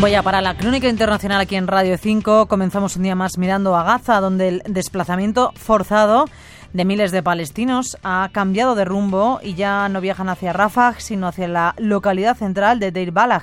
Tiempo ya para la crónica internacional aquí en Radio 5. Comenzamos un día más mirando a Gaza, donde el desplazamiento forzado de miles de palestinos ha cambiado de rumbo y ya no viajan hacia Rafah, sino hacia la localidad central de Deir Balah.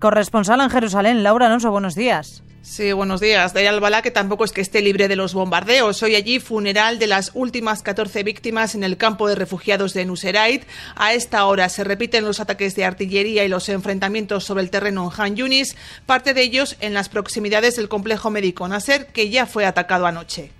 Corresponsal en Jerusalén, Laura Alonso, buenos días. Sí, buenos días. Deir al que tampoco es que esté libre de los bombardeos. Hoy allí funeral de las últimas 14 víctimas en el campo de refugiados de Nuseirat. A esta hora se repiten los ataques de artillería y los enfrentamientos sobre el terreno en Han Yunis, parte de ellos en las proximidades del complejo médico Nasser, que ya fue atacado anoche.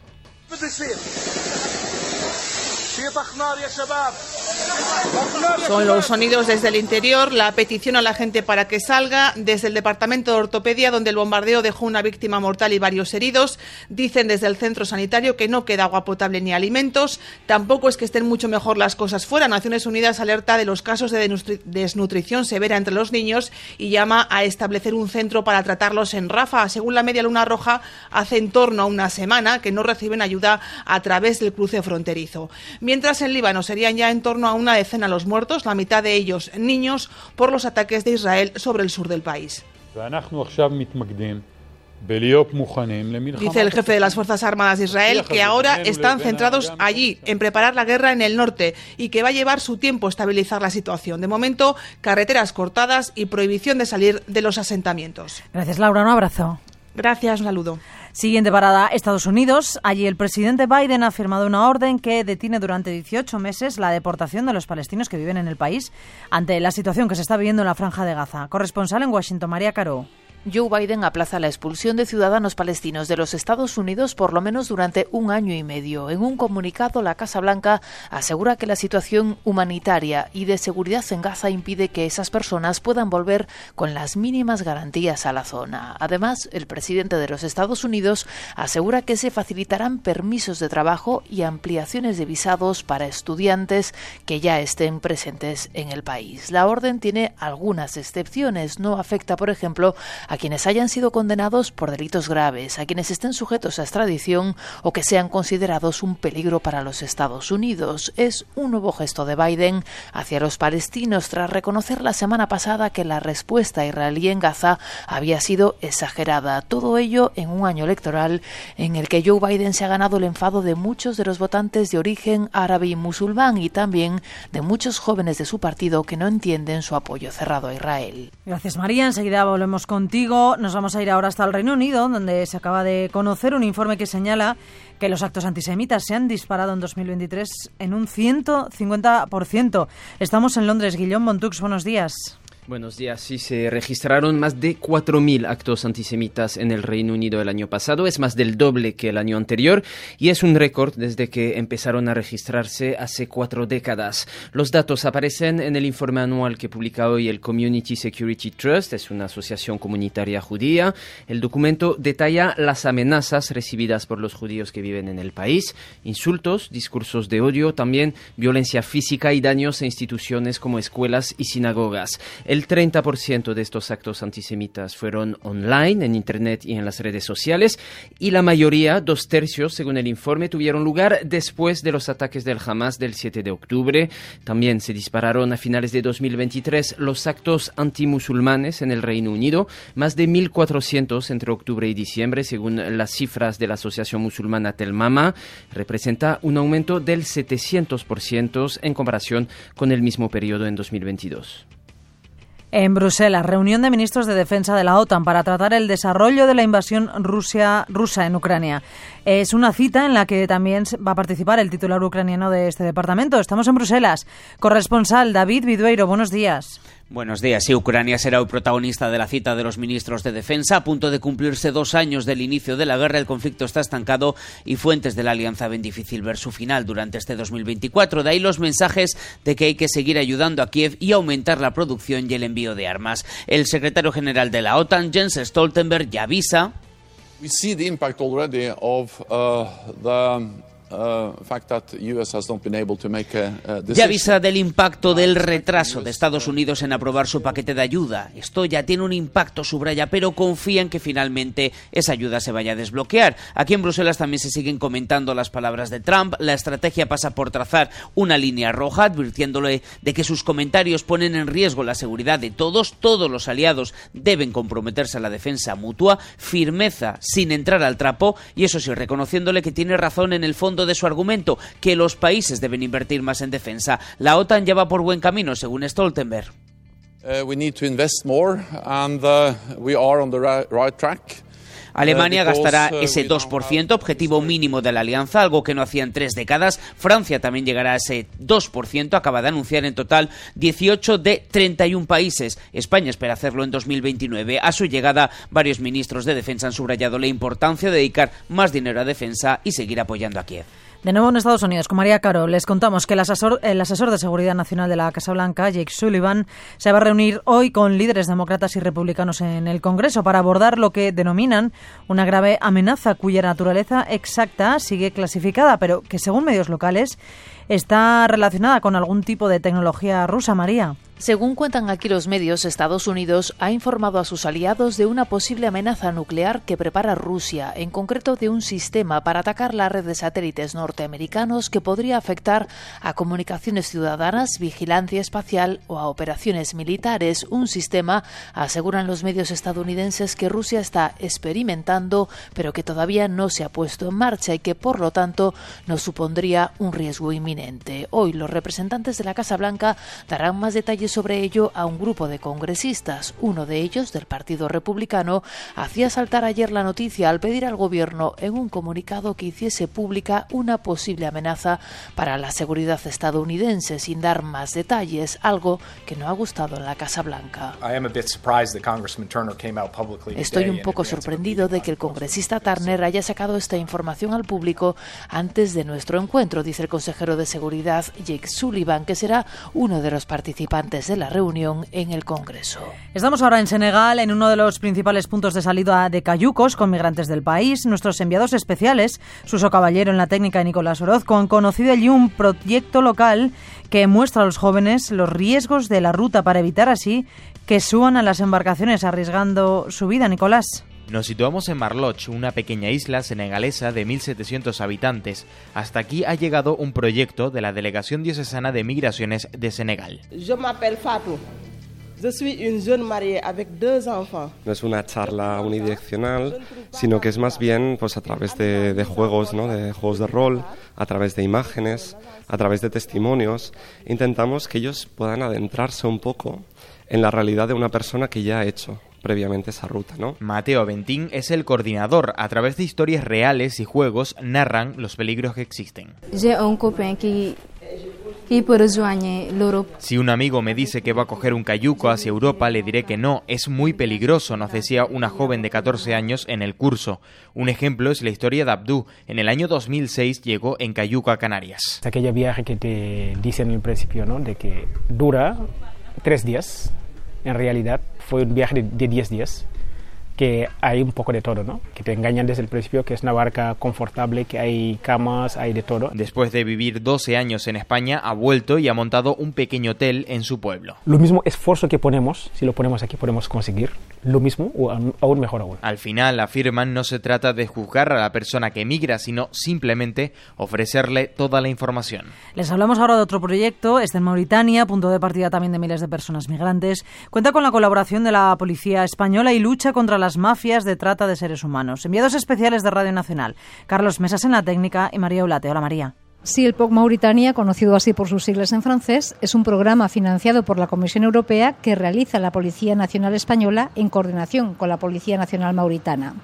Son los sonidos desde el interior, la petición a la gente para que salga desde el departamento de ortopedia donde el bombardeo dejó una víctima mortal y varios heridos. Dicen desde el centro sanitario que no queda agua potable ni alimentos. Tampoco es que estén mucho mejor las cosas fuera. Naciones Unidas alerta de los casos de desnutrición severa entre los niños y llama a establecer un centro para tratarlos en Rafa. Según la Media Luna Roja, hace en torno a una semana que no reciben ayuda a través del cruce fronterizo. Mientras en Líbano serían ya en torno a una decena los muertos, la mitad de ellos niños, por los ataques de Israel sobre el sur del país. Dice el jefe de las Fuerzas Armadas de Israel que ahora están centrados allí, en preparar la guerra en el norte y que va a llevar su tiempo estabilizar la situación. De momento, carreteras cortadas y prohibición de salir de los asentamientos. Gracias, Laura. Un abrazo. Gracias, un saludo. Siguiente parada, Estados Unidos. Allí el presidente Biden ha firmado una orden que detiene durante 18 meses la deportación de los palestinos que viven en el país ante la situación que se está viviendo en la franja de Gaza. Corresponsal en Washington, María Caro. Joe Biden aplaza la expulsión de ciudadanos palestinos de los Estados Unidos por lo menos durante un año y medio. En un comunicado, la Casa Blanca asegura que la situación humanitaria y de seguridad en Gaza impide que esas personas puedan volver con las mínimas garantías a la zona. Además, el presidente de los Estados Unidos asegura que se facilitarán permisos de trabajo y ampliaciones de visados para estudiantes que ya estén presentes en el país. La orden tiene algunas excepciones. No afecta, por ejemplo, a quienes hayan sido condenados por delitos graves, a quienes estén sujetos a extradición o que sean considerados un peligro para los Estados Unidos. Es un nuevo gesto de Biden hacia los palestinos tras reconocer la semana pasada que la respuesta israelí en Gaza había sido exagerada. Todo ello en un año electoral en el que Joe Biden se ha ganado el enfado de muchos de los votantes de origen árabe y musulmán y también de muchos jóvenes de su partido que no entienden su apoyo cerrado a Israel. Gracias María. Enseguida volvemos contigo nos vamos a ir ahora hasta el Reino Unido, donde se acaba de conocer un informe que señala que los actos antisemitas se han disparado en 2023 en un 150%. Estamos en Londres. Guillón Montux, buenos días. Buenos días. Sí, se registraron más de 4.000 actos antisemitas en el Reino Unido el año pasado. Es más del doble que el año anterior y es un récord desde que empezaron a registrarse hace cuatro décadas. Los datos aparecen en el informe anual que publica hoy el Community Security Trust, es una asociación comunitaria judía. El documento detalla las amenazas recibidas por los judíos que viven en el país, insultos, discursos de odio, también violencia física y daños a instituciones como escuelas y sinagogas. 30% de estos actos antisemitas fueron online, en Internet y en las redes sociales, y la mayoría, dos tercios, según el informe, tuvieron lugar después de los ataques del Hamas del 7 de octubre. También se dispararon a finales de 2023 los actos antimusulmanes en el Reino Unido, más de 1.400 entre octubre y diciembre, según las cifras de la Asociación Musulmana Telmama. Representa un aumento del 700% en comparación con el mismo periodo en 2022. En Bruselas, reunión de ministros de defensa de la OTAN para tratar el desarrollo de la invasión rusa en Ucrania. Es una cita en la que también va a participar el titular ucraniano de este departamento. Estamos en Bruselas. Corresponsal David Vidueiro, buenos días. Buenos días. Sí, Ucrania será el protagonista de la cita de los ministros de defensa. A punto de cumplirse dos años del inicio de la guerra, el conflicto está estancado y fuentes de la alianza ven difícil ver su final durante este 2024. De ahí los mensajes de que hay que seguir ayudando a Kiev y aumentar la producción y el envío de armas. El secretario general de la OTAN, Jens Stoltenberg, ya avisa. We see the impact already of uh, the Ya avisa del impacto del retraso de Estados Unidos en aprobar su paquete de ayuda. Esto ya tiene un impacto, subraya, pero confía en que finalmente esa ayuda se vaya a desbloquear. Aquí en Bruselas también se siguen comentando las palabras de Trump. La estrategia pasa por trazar una línea roja, advirtiéndole de que sus comentarios ponen en riesgo la seguridad de todos. Todos los aliados deben comprometerse a la defensa mutua, firmeza sin entrar al trapo y eso sí, reconociéndole que tiene razón en el fondo de su argumento, que los países deben invertir más en defensa. La OTAN ya va por buen camino, según Stoltenberg. Uh, we need to invest more and uh, we are on the right track. Alemania gastará ese 2%, objetivo mínimo de la alianza, algo que no hacía en tres décadas. Francia también llegará a ese 2%, acaba de anunciar en total 18 de 31 países. España espera hacerlo en 2029. A su llegada, varios ministros de defensa han subrayado la importancia de dedicar más dinero a defensa y seguir apoyando a Kiev. De nuevo en Estados Unidos, con María Caro, les contamos que el asesor, el asesor de Seguridad Nacional de la Casa Blanca, Jake Sullivan, se va a reunir hoy con líderes demócratas y republicanos en el Congreso para abordar lo que denominan una grave amenaza cuya naturaleza exacta sigue clasificada, pero que según medios locales está relacionada con algún tipo de tecnología rusa, María. Según cuentan aquí los medios, Estados Unidos ha informado a sus aliados de una posible amenaza nuclear que prepara Rusia, en concreto de un sistema para atacar la red de satélites norteamericanos que podría afectar a comunicaciones ciudadanas, vigilancia espacial o a operaciones militares. Un sistema, aseguran los medios estadounidenses, que Rusia está experimentando, pero que todavía no se ha puesto en marcha y que, por lo tanto, no supondría un riesgo inminente. Hoy los representantes de la Casa Blanca darán más detalles sobre ello a un grupo de congresistas. Uno de ellos, del Partido Republicano, hacía saltar ayer la noticia al pedir al Gobierno en un comunicado que hiciese pública una posible amenaza para la seguridad estadounidense, sin dar más detalles, algo que no ha gustado en la Casa Blanca. Estoy un poco sorprendido de que el congresista Turner haya sacado esta información al público antes de nuestro encuentro, dice el consejero de Seguridad Jake Sullivan, que será uno de los participantes de la reunión en el Congreso. Estamos ahora en Senegal, en uno de los principales puntos de salida de cayucos con migrantes del país. Nuestros enviados especiales, Suso Caballero en la técnica y Nicolás Orozco, han conocido allí un proyecto local que muestra a los jóvenes los riesgos de la ruta para evitar así que suban a las embarcaciones arriesgando su vida. Nicolás. Nos situamos en Marloch, una pequeña isla senegalesa de 1.700 habitantes. Hasta aquí ha llegado un proyecto de la Delegación Diocesana de Migraciones de Senegal. Yo m'appelle Fatou. Je suis une jeune mariée avec deux enfants. No es una charla unidireccional, sino que es más bien pues a través de, de juegos, ¿no? de juegos de rol, a través de imágenes, a través de testimonios. Intentamos que ellos puedan adentrarse un poco en la realidad de una persona que ya ha hecho previamente esa ruta, ¿no? Mateo Ventín es el coordinador. A través de historias reales y juegos narran los peligros que existen. Si un amigo me dice que va a coger un cayuco hacia Europa, le diré que no, es muy peligroso, nos decía una joven de 14 años en el curso. Un ejemplo es la historia de Abdú. En el año 2006 llegó en cayuco a Canarias. Aquella viaje que te dice en el principio, ¿no? De que dura tres días, en realidad fue un viaje de 10 días que hay un poco de todo, ¿no? Que te engañan desde el principio que es una barca confortable, que hay camas, hay de todo. Después de vivir 12 años en España, ha vuelto y ha montado un pequeño hotel en su pueblo. Lo mismo esfuerzo que ponemos, si lo ponemos aquí podemos conseguir lo mismo o aún mejor aún. Al final, afirman, no se trata de juzgar a la persona que emigra, sino simplemente ofrecerle toda la información. Les hablamos ahora de otro proyecto, este en Mauritania, punto de partida también de miles de personas migrantes. Cuenta con la colaboración de la Policía Española y lucha contra las mafias de trata de seres humanos. Enviados especiales de Radio Nacional, Carlos Mesas en la técnica y María Ulate. Hola María. Sí, el POC Mauritania, conocido así por sus siglas en francés, es un programa financiado por la Comisión Europea que realiza la Policía Nacional Española en coordinación con la Policía Nacional Mauritana.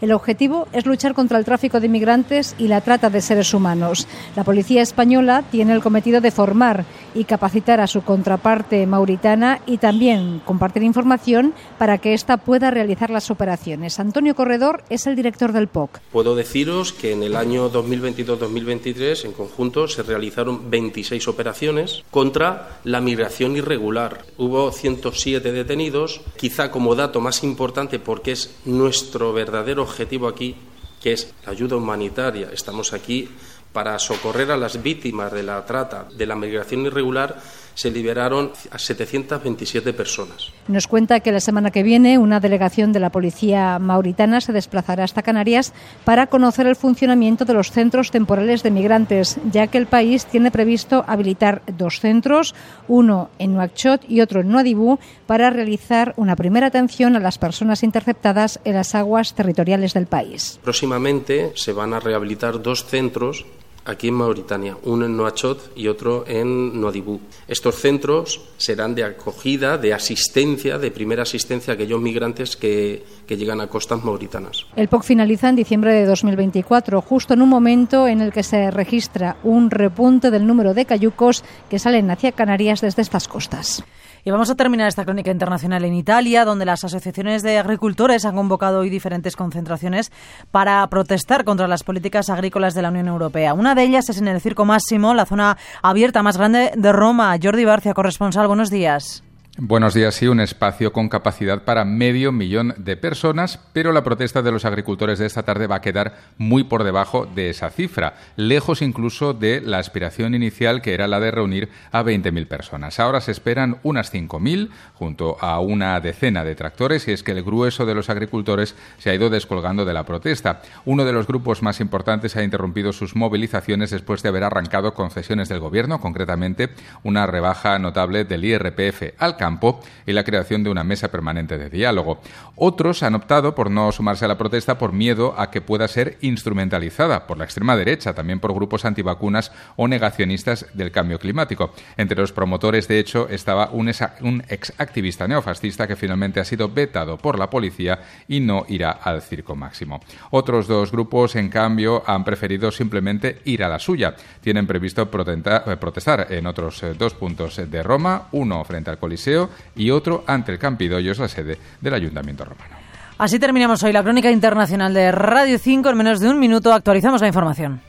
El objetivo es luchar contra el tráfico de inmigrantes y la trata de seres humanos. La policía española tiene el cometido de formar y capacitar a su contraparte mauritana y también compartir información para que ésta pueda realizar las operaciones. Antonio Corredor es el director del POC. Puedo deciros que en el año 2022-2023 en conjunto se realizaron 26 operaciones contra la migración irregular. Hubo 107 detenidos, quizá como dato más importante porque es nuestro verdadero objetivo aquí, que es la ayuda humanitaria. Estamos aquí Para socorrer a las víctimas de la trata, de la migración irregular, se liberaron a 727 personas. Nos cuenta que la semana que viene una delegación de la policía mauritana se desplazará hasta Canarias para conocer el funcionamiento de los centros temporales de migrantes, ya que el país tiene previsto habilitar dos centros, uno en Nuakchot y otro en Nuadibú, para realizar una primera atención a las personas interceptadas en las aguas territoriales del país. Próximamente se van a rehabilitar dos centros aquí en Mauritania, uno en Noachot y otro en Nuadibú. Estos centros serán de acogida, de asistencia, de primera asistencia a aquellos migrantes que, que llegan a costas mauritanas. El POC finaliza en diciembre de 2024, justo en un momento en el que se registra un repunte del número de cayucos que salen hacia Canarias desde estas costas. Y vamos a terminar esta crónica internacional en Italia, donde las asociaciones de agricultores han convocado hoy diferentes concentraciones para protestar contra las políticas agrícolas de la Unión Europea. Una de ellas es en el Circo Máximo, la zona abierta más grande de Roma. Jordi Barcia, corresponsal, buenos días. Buenos días, sí, un espacio con capacidad para medio millón de personas, pero la protesta de los agricultores de esta tarde va a quedar muy por debajo de esa cifra, lejos incluso de la aspiración inicial que era la de reunir a 20.000 personas. Ahora se esperan unas 5.000 junto a una decena de tractores y es que el grueso de los agricultores se ha ido descolgando de la protesta. Uno de los grupos más importantes ha interrumpido sus movilizaciones después de haber arrancado concesiones del gobierno, concretamente una rebaja notable del IRPF campo y la creación de una mesa permanente de diálogo. Otros han optado por no sumarse a la protesta por miedo a que pueda ser instrumentalizada por la extrema derecha, también por grupos antivacunas o negacionistas del cambio climático. Entre los promotores, de hecho, estaba un, un ex activista neofascista que finalmente ha sido vetado por la policía y no irá al circo máximo. Otros dos grupos, en cambio, han preferido simplemente ir a la suya. Tienen previsto protestar en otros eh, dos puntos de Roma, uno frente al Coliseo y otro ante el Campidoyos, la sede del Ayuntamiento romano. Así terminamos hoy la crónica internacional de Radio 5. En menos de un minuto actualizamos la información.